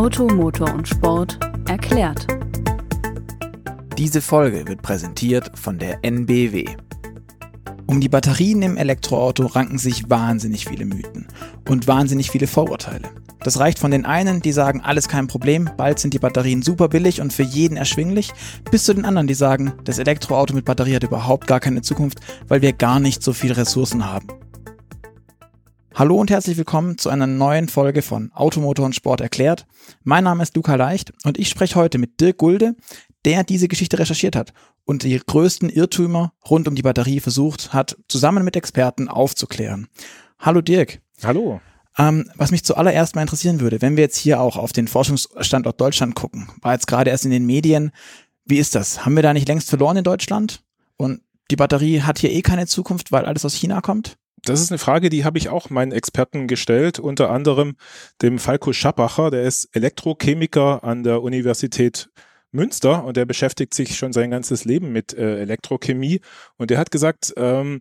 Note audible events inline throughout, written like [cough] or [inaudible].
Auto, Motor und Sport erklärt. Diese Folge wird präsentiert von der NBW. Um die Batterien im Elektroauto ranken sich wahnsinnig viele Mythen und wahnsinnig viele Vorurteile. Das reicht von den einen, die sagen, alles kein Problem, bald sind die Batterien super billig und für jeden erschwinglich, bis zu den anderen, die sagen, das Elektroauto mit Batterie hat überhaupt gar keine Zukunft, weil wir gar nicht so viele Ressourcen haben. Hallo und herzlich willkommen zu einer neuen Folge von Automotor und Sport erklärt. Mein Name ist Luca Leicht und ich spreche heute mit Dirk Gulde, der diese Geschichte recherchiert hat und die größten Irrtümer rund um die Batterie versucht hat, zusammen mit Experten aufzuklären. Hallo Dirk. Hallo. Ähm, was mich zuallererst mal interessieren würde, wenn wir jetzt hier auch auf den Forschungsstandort Deutschland gucken, war jetzt gerade erst in den Medien, wie ist das? Haben wir da nicht längst verloren in Deutschland? Und die Batterie hat hier eh keine Zukunft, weil alles aus China kommt? Das ist eine Frage, die habe ich auch meinen Experten gestellt, unter anderem dem Falco Schappacher, der ist Elektrochemiker an der Universität Münster und der beschäftigt sich schon sein ganzes Leben mit äh, Elektrochemie und der hat gesagt, ähm,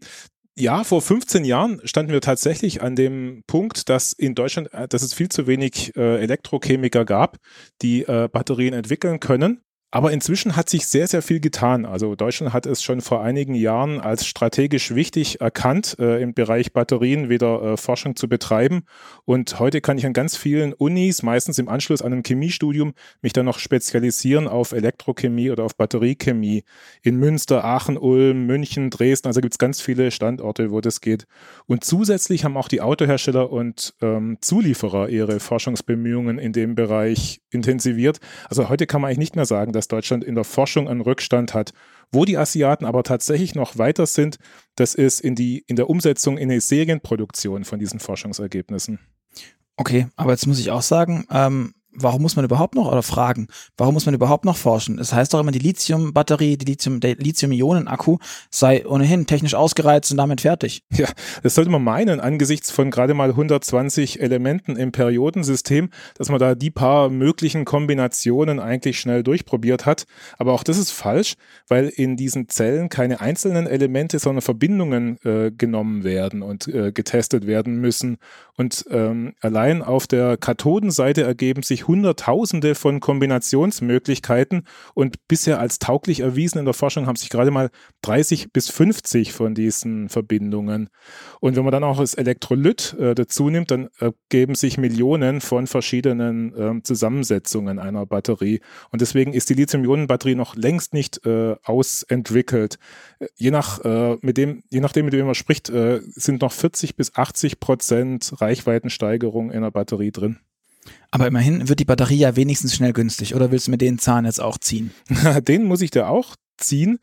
ja, vor 15 Jahren standen wir tatsächlich an dem Punkt, dass in Deutschland, äh, dass es viel zu wenig äh, Elektrochemiker gab, die äh, Batterien entwickeln können. Aber inzwischen hat sich sehr, sehr viel getan. Also Deutschland hat es schon vor einigen Jahren als strategisch wichtig erkannt, äh, im Bereich Batterien wieder äh, Forschung zu betreiben. Und heute kann ich an ganz vielen Unis, meistens im Anschluss an ein Chemiestudium, mich dann noch spezialisieren auf Elektrochemie oder auf Batteriechemie. In Münster, Aachen, Ulm, München, Dresden, also gibt es ganz viele Standorte, wo das geht. Und zusätzlich haben auch die Autohersteller und ähm, Zulieferer ihre Forschungsbemühungen in dem Bereich intensiviert. Also heute kann man eigentlich nicht mehr sagen, dass Deutschland in der Forschung einen Rückstand hat. Wo die Asiaten aber tatsächlich noch weiter sind, das ist in, die, in der Umsetzung in die Serienproduktion von diesen Forschungsergebnissen. Okay, aber jetzt muss ich auch sagen, ähm, warum muss man überhaupt noch, oder fragen, warum muss man überhaupt noch forschen? Es das heißt doch immer, die Lithium-Batterie, die Lithium, der Lithium-Ionen-Akku sei ohnehin technisch ausgereizt und damit fertig. Ja, das sollte man meinen, angesichts von gerade mal 120 Elementen im Periodensystem, dass man da die paar möglichen Kombinationen eigentlich schnell durchprobiert hat. Aber auch das ist falsch, weil in diesen Zellen keine einzelnen Elemente, sondern Verbindungen äh, genommen werden und äh, getestet werden müssen. Und ähm, allein auf der Kathodenseite ergeben sich Hunderttausende von Kombinationsmöglichkeiten und bisher als tauglich erwiesen in der Forschung haben sich gerade mal 30 bis 50 von diesen Verbindungen. Und wenn man dann auch das Elektrolyt äh, dazu nimmt, dann ergeben sich Millionen von verschiedenen äh, Zusammensetzungen einer Batterie. Und deswegen ist die Lithium-Ionen-Batterie noch längst nicht äh, ausentwickelt. Äh, je, nach, äh, mit dem, je nachdem, mit dem man spricht, äh, sind noch 40 bis 80 Prozent Reichweitensteigerung in der Batterie drin. Aber immerhin wird die Batterie ja wenigstens schnell günstig. Oder willst du mir den Zahn jetzt auch ziehen? [laughs] den muss ich dir auch ziehen.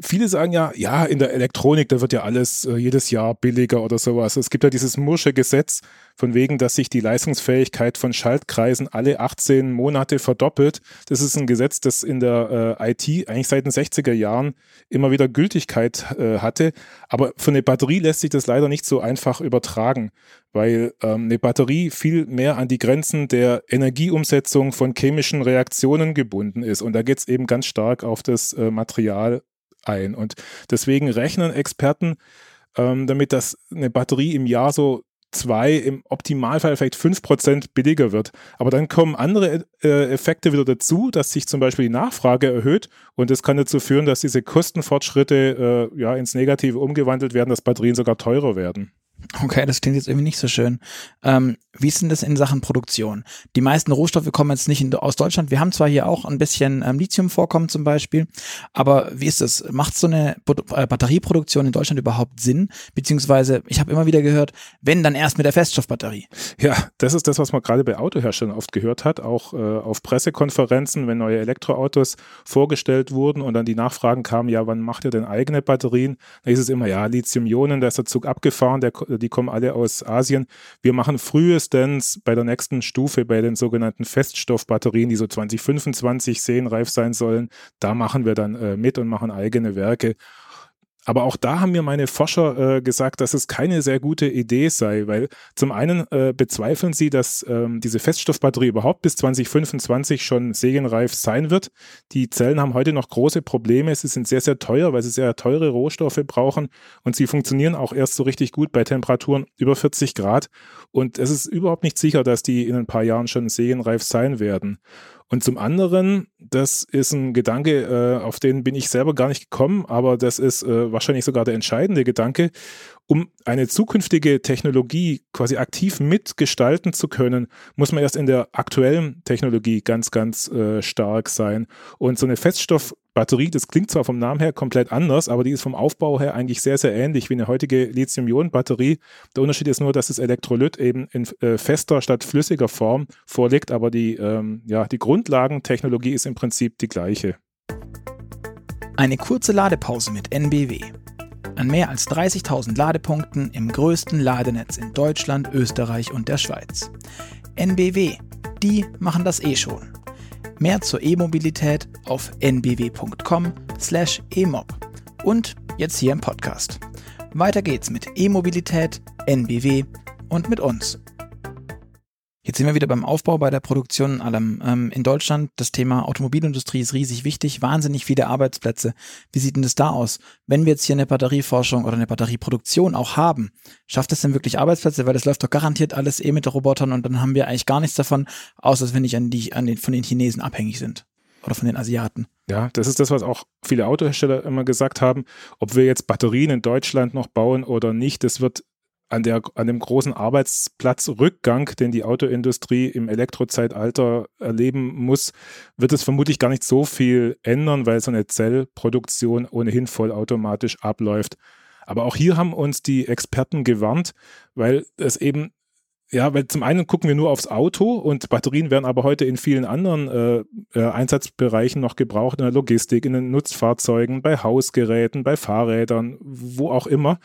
Viele sagen ja, ja, in der Elektronik, da wird ja alles äh, jedes Jahr billiger oder sowas. Es gibt ja dieses Mursche Gesetz, von wegen, dass sich die Leistungsfähigkeit von Schaltkreisen alle 18 Monate verdoppelt. Das ist ein Gesetz, das in der äh, IT eigentlich seit den 60er Jahren immer wieder Gültigkeit äh, hatte. Aber für eine Batterie lässt sich das leider nicht so einfach übertragen, weil ähm, eine Batterie viel mehr an die Grenzen der Energieumsetzung von chemischen Reaktionen gebunden ist. Und da geht es eben ganz stark auf das äh, Material ein. Und deswegen rechnen Experten ähm, damit, dass eine Batterie im Jahr so zwei, im Optimalfall vielleicht fünf Prozent billiger wird. Aber dann kommen andere äh, Effekte wieder dazu, dass sich zum Beispiel die Nachfrage erhöht und das kann dazu führen, dass diese Kostenfortschritte äh, ja ins Negative umgewandelt werden, dass Batterien sogar teurer werden. Okay, das klingt jetzt irgendwie nicht so schön. Ähm, wie ist denn das in Sachen Produktion? Die meisten Rohstoffe kommen jetzt nicht in, aus Deutschland. Wir haben zwar hier auch ein bisschen ähm, Lithium-Vorkommen zum Beispiel, aber wie ist das? Macht so eine äh, Batterieproduktion in Deutschland überhaupt Sinn? Beziehungsweise, ich habe immer wieder gehört, wenn dann erst mit der Feststoffbatterie. Ja, das ist das, was man gerade bei Autoherstellern oft gehört hat, auch äh, auf Pressekonferenzen, wenn neue Elektroautos vorgestellt wurden und dann die Nachfragen kamen, ja, wann macht ihr denn eigene Batterien? Da ist es immer, ja, Lithium-Ionen, da ist der Zug abgefahren, der die kommen alle aus Asien. Wir machen frühestens bei der nächsten Stufe, bei den sogenannten Feststoffbatterien, die so 2025 serienreif sein sollen, da machen wir dann äh, mit und machen eigene Werke. Aber auch da haben mir meine Forscher äh, gesagt, dass es keine sehr gute Idee sei, weil zum einen äh, bezweifeln sie, dass ähm, diese Feststoffbatterie überhaupt bis 2025 schon serienreif sein wird. Die Zellen haben heute noch große Probleme. Sie sind sehr, sehr teuer, weil sie sehr teure Rohstoffe brauchen und sie funktionieren auch erst so richtig gut bei Temperaturen über 40 Grad. Und es ist überhaupt nicht sicher, dass die in ein paar Jahren schon serienreif sein werden. Und zum anderen, das ist ein Gedanke, äh, auf den bin ich selber gar nicht gekommen, aber das ist äh, wahrscheinlich sogar der entscheidende Gedanke, um eine zukünftige Technologie quasi aktiv mitgestalten zu können, muss man erst in der aktuellen Technologie ganz, ganz äh, stark sein. Und so eine Feststoffbatterie, das klingt zwar vom Namen her komplett anders, aber die ist vom Aufbau her eigentlich sehr, sehr ähnlich wie eine heutige Lithium-Ionen-Batterie. Der Unterschied ist nur, dass das Elektrolyt eben in äh, fester statt flüssiger Form vorliegt, aber die, ähm, ja, die Grundlagentechnologie ist im Prinzip die gleiche. Eine kurze Ladepause mit NBW. An mehr als 30.000 Ladepunkten im größten Ladenetz in Deutschland, Österreich und der Schweiz. NBW, die machen das eh schon. Mehr zur E-Mobilität auf nbw.com/emob und jetzt hier im Podcast. Weiter geht's mit E-Mobilität, NBW und mit uns. Jetzt sind wir wieder beim Aufbau, bei der Produktion allem. Ähm, in Deutschland, das Thema Automobilindustrie ist riesig wichtig, wahnsinnig viele Arbeitsplätze. Wie sieht denn das da aus? Wenn wir jetzt hier eine Batterieforschung oder eine Batterieproduktion auch haben, schafft es denn wirklich Arbeitsplätze? Weil das läuft doch garantiert alles eh mit Robotern und dann haben wir eigentlich gar nichts davon, außer wenn nicht an die, an den, von den Chinesen abhängig sind. Oder von den Asiaten. Ja, das ist das, was auch viele Autohersteller immer gesagt haben. Ob wir jetzt Batterien in Deutschland noch bauen oder nicht, das wird an, der, an dem großen Arbeitsplatzrückgang, den die Autoindustrie im Elektrozeitalter erleben muss, wird es vermutlich gar nicht so viel ändern, weil so eine Zellproduktion ohnehin vollautomatisch abläuft. Aber auch hier haben uns die Experten gewarnt, weil es eben ja, weil zum einen gucken wir nur aufs Auto und Batterien werden aber heute in vielen anderen äh, äh, Einsatzbereichen noch gebraucht, in der Logistik, in den Nutzfahrzeugen, bei Hausgeräten, bei Fahrrädern, wo auch immer.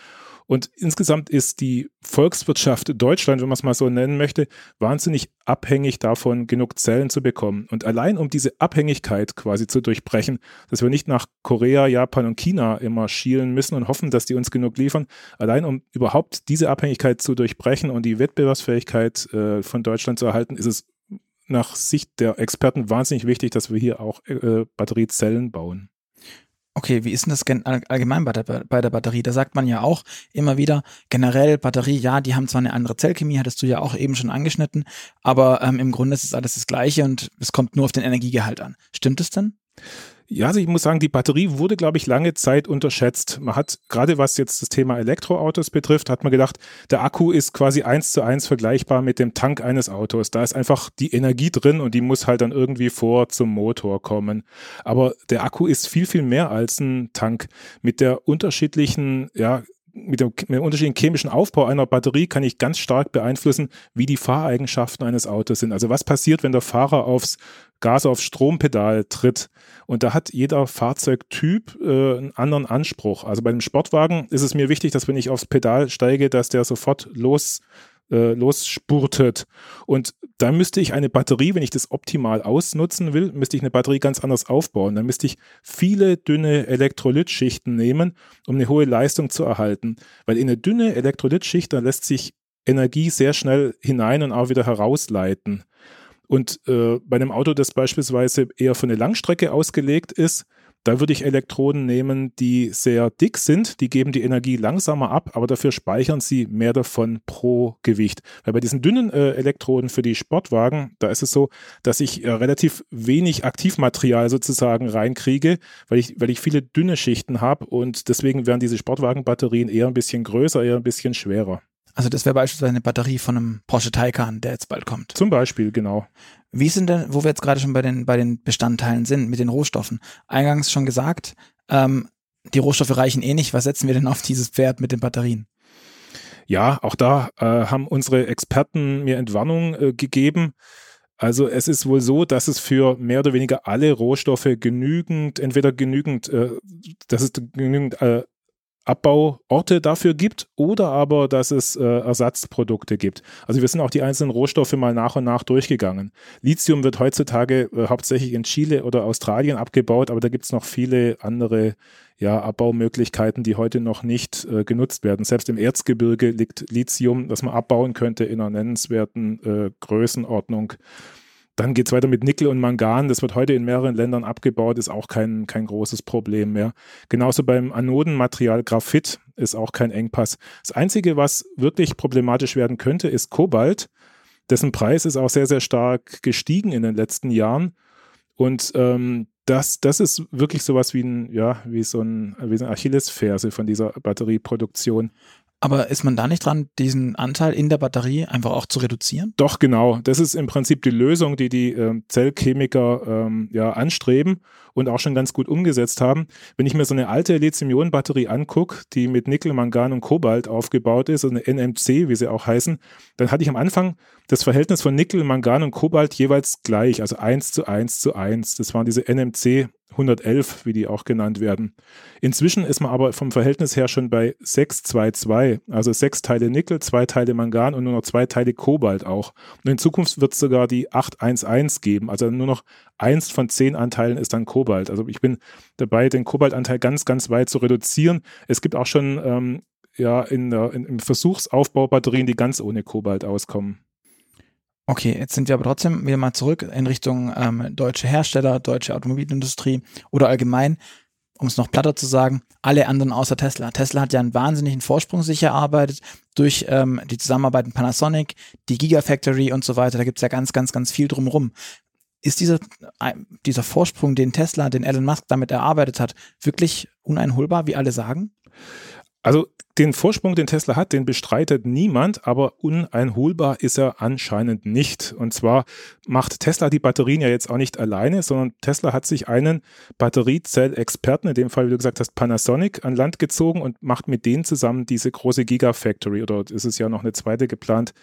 Und insgesamt ist die Volkswirtschaft Deutschland, wenn man es mal so nennen möchte, wahnsinnig abhängig davon, genug Zellen zu bekommen. Und allein um diese Abhängigkeit quasi zu durchbrechen, dass wir nicht nach Korea, Japan und China immer schielen müssen und hoffen, dass die uns genug liefern, allein um überhaupt diese Abhängigkeit zu durchbrechen und die Wettbewerbsfähigkeit äh, von Deutschland zu erhalten, ist es nach Sicht der Experten wahnsinnig wichtig, dass wir hier auch äh, Batteriezellen bauen. Okay, wie ist denn das allgemein bei der, bei der Batterie? Da sagt man ja auch immer wieder, generell Batterie, ja, die haben zwar eine andere Zellchemie, hattest du ja auch eben schon angeschnitten, aber ähm, im Grunde ist es alles das Gleiche und es kommt nur auf den Energiegehalt an. Stimmt es denn? Ja, also ich muss sagen, die Batterie wurde, glaube ich, lange Zeit unterschätzt. Man hat, gerade was jetzt das Thema Elektroautos betrifft, hat man gedacht, der Akku ist quasi eins zu eins vergleichbar mit dem Tank eines Autos. Da ist einfach die Energie drin und die muss halt dann irgendwie vor zum Motor kommen. Aber der Akku ist viel, viel mehr als ein Tank. Mit der unterschiedlichen, ja, mit dem, mit dem unterschiedlichen chemischen Aufbau einer Batterie kann ich ganz stark beeinflussen, wie die Fahreigenschaften eines Autos sind. Also was passiert, wenn der Fahrer aufs Gas aufs Strompedal tritt. Und da hat jeder Fahrzeugtyp äh, einen anderen Anspruch. Also bei einem Sportwagen ist es mir wichtig, dass wenn ich aufs Pedal steige, dass der sofort los äh, losspurtet. Und da müsste ich eine Batterie, wenn ich das optimal ausnutzen will, müsste ich eine Batterie ganz anders aufbauen. Dann müsste ich viele dünne Elektrolytschichten nehmen, um eine hohe Leistung zu erhalten. Weil in eine dünne Elektrolytschicht, da lässt sich Energie sehr schnell hinein und auch wieder herausleiten. Und äh, bei einem Auto, das beispielsweise eher für eine Langstrecke ausgelegt ist, da würde ich Elektroden nehmen, die sehr dick sind, die geben die Energie langsamer ab, aber dafür speichern sie mehr davon pro Gewicht. Weil bei diesen dünnen äh, Elektroden für die Sportwagen, da ist es so, dass ich äh, relativ wenig Aktivmaterial sozusagen reinkriege, weil ich, weil ich viele dünne Schichten habe und deswegen werden diese Sportwagenbatterien eher ein bisschen größer, eher ein bisschen schwerer. Also das wäre beispielsweise eine Batterie von einem Porsche Taycan, der jetzt bald kommt. Zum Beispiel, genau. Wie sind denn, wo wir jetzt gerade schon bei den, bei den Bestandteilen sind, mit den Rohstoffen? Eingangs schon gesagt, ähm, die Rohstoffe reichen eh nicht. Was setzen wir denn auf dieses Pferd mit den Batterien? Ja, auch da äh, haben unsere Experten mir Entwarnung äh, gegeben. Also es ist wohl so, dass es für mehr oder weniger alle Rohstoffe genügend, entweder genügend, äh, dass es genügend äh, Abbauorte dafür gibt oder aber, dass es äh, Ersatzprodukte gibt. Also wir sind auch die einzelnen Rohstoffe mal nach und nach durchgegangen. Lithium wird heutzutage äh, hauptsächlich in Chile oder Australien abgebaut, aber da gibt es noch viele andere ja, Abbaumöglichkeiten, die heute noch nicht äh, genutzt werden. Selbst im Erzgebirge liegt Lithium, das man abbauen könnte in einer nennenswerten äh, Größenordnung. Dann geht es weiter mit Nickel und Mangan. Das wird heute in mehreren Ländern abgebaut, ist auch kein, kein großes Problem mehr. Genauso beim Anodenmaterial Graphit ist auch kein Engpass. Das Einzige, was wirklich problematisch werden könnte, ist Kobalt. Dessen Preis ist auch sehr, sehr stark gestiegen in den letzten Jahren. Und ähm, das, das ist wirklich sowas wie ein, ja, wie so ein, wie so eine Achillesferse von dieser Batterieproduktion. Aber ist man da nicht dran, diesen Anteil in der Batterie einfach auch zu reduzieren? Doch, genau. Das ist im Prinzip die Lösung, die die äh, Zellchemiker ähm, ja anstreben und auch schon ganz gut umgesetzt haben. Wenn ich mir so eine alte Lithium-Ionen-Batterie angucke, die mit Nickel, Mangan und Kobalt aufgebaut ist, eine NMC, wie sie auch heißen, dann hatte ich am Anfang das Verhältnis von Nickel, Mangan und Kobalt jeweils gleich, also 1 zu 1 zu 1. Das waren diese NMC 111, wie die auch genannt werden. Inzwischen ist man aber vom Verhältnis her schon bei 622, also sechs Teile Nickel, zwei Teile Mangan und nur noch zwei Teile Kobalt auch. Und in Zukunft wird es sogar die 811 geben, also nur noch eins von zehn Anteilen ist dann Kobalt. Also ich bin dabei, den Kobaltanteil ganz, ganz weit zu reduzieren. Es gibt auch schon ähm, ja, in, in, im Versuchsaufbau Batterien, die ganz ohne Kobalt auskommen. Okay, jetzt sind wir aber trotzdem wieder mal zurück in Richtung ähm, deutsche Hersteller, deutsche Automobilindustrie oder allgemein, um es noch platter zu sagen, alle anderen außer Tesla. Tesla hat ja einen wahnsinnigen Vorsprung sich erarbeitet durch ähm, die Zusammenarbeit mit Panasonic, die Gigafactory und so weiter. Da gibt's ja ganz, ganz, ganz viel drumherum. Ist dieser, dieser Vorsprung, den Tesla, den Elon Musk damit erarbeitet hat, wirklich uneinholbar, wie alle sagen? Also den Vorsprung, den Tesla hat, den bestreitet niemand, aber uneinholbar ist er anscheinend nicht. Und zwar macht Tesla die Batterien ja jetzt auch nicht alleine, sondern Tesla hat sich einen Batteriezellexperten, in dem Fall, wie du gesagt hast, Panasonic, an Land gezogen und macht mit denen zusammen diese große Gigafactory oder ist es ja noch eine zweite geplant.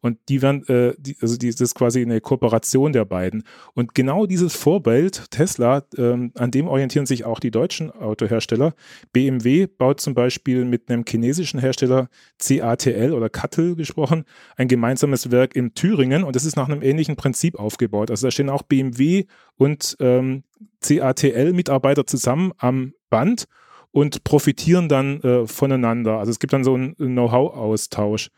Und die werden, äh, die, also die, das ist quasi eine Kooperation der beiden. Und genau dieses Vorbild Tesla, ähm, an dem orientieren sich auch die deutschen Autohersteller. BMW baut zum Beispiel mit einem chinesischen Hersteller CATL oder CATL gesprochen, ein gemeinsames Werk in Thüringen und das ist nach einem ähnlichen Prinzip aufgebaut. Also da stehen auch BMW und ähm, CATL-Mitarbeiter zusammen am Band und profitieren dann äh, voneinander. Also es gibt dann so einen Know-how-Austausch.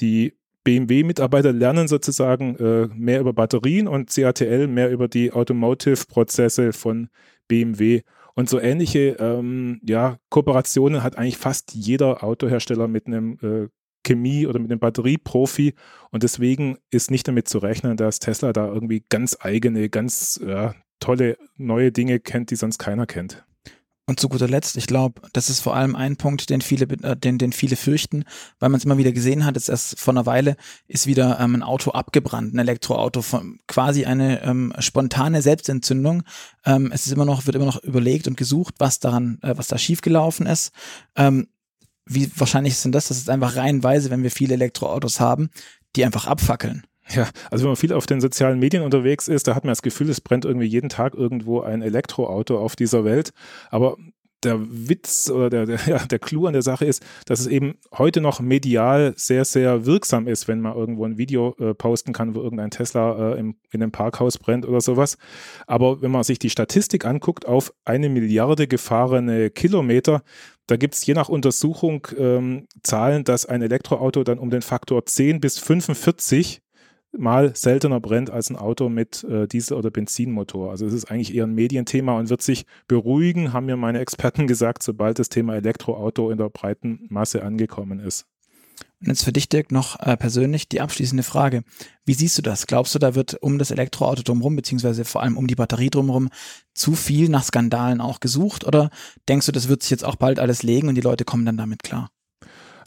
Die BMW-Mitarbeiter lernen sozusagen äh, mehr über Batterien und CATL mehr über die Automotive-Prozesse von BMW. Und so ähnliche ähm, ja, Kooperationen hat eigentlich fast jeder Autohersteller mit einem äh, Chemie- oder mit einem Batterieprofi. Und deswegen ist nicht damit zu rechnen, dass Tesla da irgendwie ganz eigene, ganz ja, tolle neue Dinge kennt, die sonst keiner kennt. Und zu guter Letzt, ich glaube, das ist vor allem ein Punkt, den viele, äh, den, den viele fürchten, weil man es immer wieder gesehen hat. Jetzt erst vor einer Weile ist wieder ähm, ein Auto abgebrannt, ein Elektroauto, von, quasi eine ähm, spontane Selbstentzündung. Ähm, es ist immer noch, wird immer noch überlegt und gesucht, was daran, äh, was da schiefgelaufen ist. Ähm, wie wahrscheinlich sind das? Das ist einfach reihenweise, wenn wir viele Elektroautos haben, die einfach abfackeln. Ja, also wenn man viel auf den sozialen Medien unterwegs ist, da hat man das Gefühl, es brennt irgendwie jeden Tag irgendwo ein Elektroauto auf dieser Welt. Aber der Witz oder der, der, [laughs] ja, der Clou an der Sache ist, dass es eben heute noch medial sehr, sehr wirksam ist, wenn man irgendwo ein Video äh, posten kann, wo irgendein Tesla äh, im, in einem Parkhaus brennt oder sowas. Aber wenn man sich die Statistik anguckt auf eine Milliarde gefahrene Kilometer, da gibt es je nach Untersuchung ähm, Zahlen, dass ein Elektroauto dann um den Faktor 10 bis 45 mal seltener brennt als ein Auto mit äh, Diesel- oder Benzinmotor. Also es ist eigentlich eher ein Medienthema und wird sich beruhigen, haben mir meine Experten [laughs] gesagt, sobald das Thema Elektroauto in der breiten Masse angekommen ist. Und jetzt für dich, Dirk, noch äh, persönlich die abschließende Frage. Wie siehst du das? Glaubst du, da wird um das Elektroauto drumherum, beziehungsweise vor allem um die Batterie drumherum, zu viel nach Skandalen auch gesucht? Oder denkst du, das wird sich jetzt auch bald alles legen und die Leute kommen dann damit klar?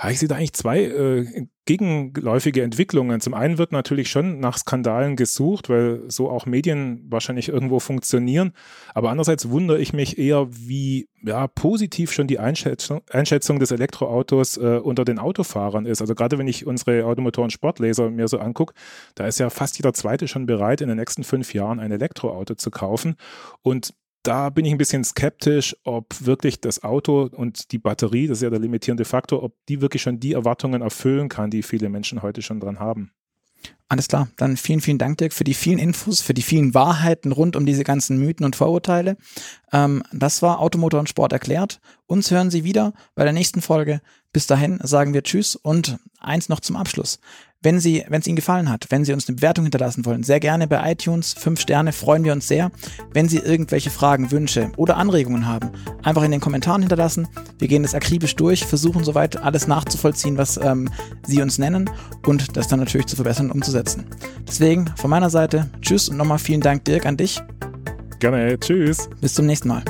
ich sehe da eigentlich zwei äh, gegenläufige Entwicklungen. Zum einen wird natürlich schon nach Skandalen gesucht, weil so auch Medien wahrscheinlich irgendwo funktionieren. Aber andererseits wundere ich mich eher, wie ja, positiv schon die Einschätzung, Einschätzung des Elektroautos äh, unter den Autofahrern ist. Also gerade wenn ich unsere Automotoren Sportleser mir so angucke, da ist ja fast jeder Zweite schon bereit, in den nächsten fünf Jahren ein Elektroauto zu kaufen. Und da bin ich ein bisschen skeptisch, ob wirklich das Auto und die Batterie, das ist ja der limitierende Faktor, ob die wirklich schon die Erwartungen erfüllen kann, die viele Menschen heute schon dran haben. Alles klar, dann vielen, vielen Dank, Dirk, für die vielen Infos, für die vielen Wahrheiten rund um diese ganzen Mythen und Vorurteile. Ähm, das war Automotor und Sport erklärt. Uns hören Sie wieder bei der nächsten Folge. Bis dahin sagen wir Tschüss und eins noch zum Abschluss. Wenn Sie, wenn es Ihnen gefallen hat, wenn Sie uns eine Bewertung hinterlassen wollen, sehr gerne bei iTunes. Fünf Sterne freuen wir uns sehr. Wenn Sie irgendwelche Fragen, Wünsche oder Anregungen haben, einfach in den Kommentaren hinterlassen. Wir gehen das akribisch durch, versuchen soweit alles nachzuvollziehen, was ähm, Sie uns nennen und das dann natürlich zu verbessern und umzusetzen. Deswegen von meiner Seite Tschüss und nochmal vielen Dank, Dirk, an dich. Gerne, Tschüss. Bis zum nächsten Mal.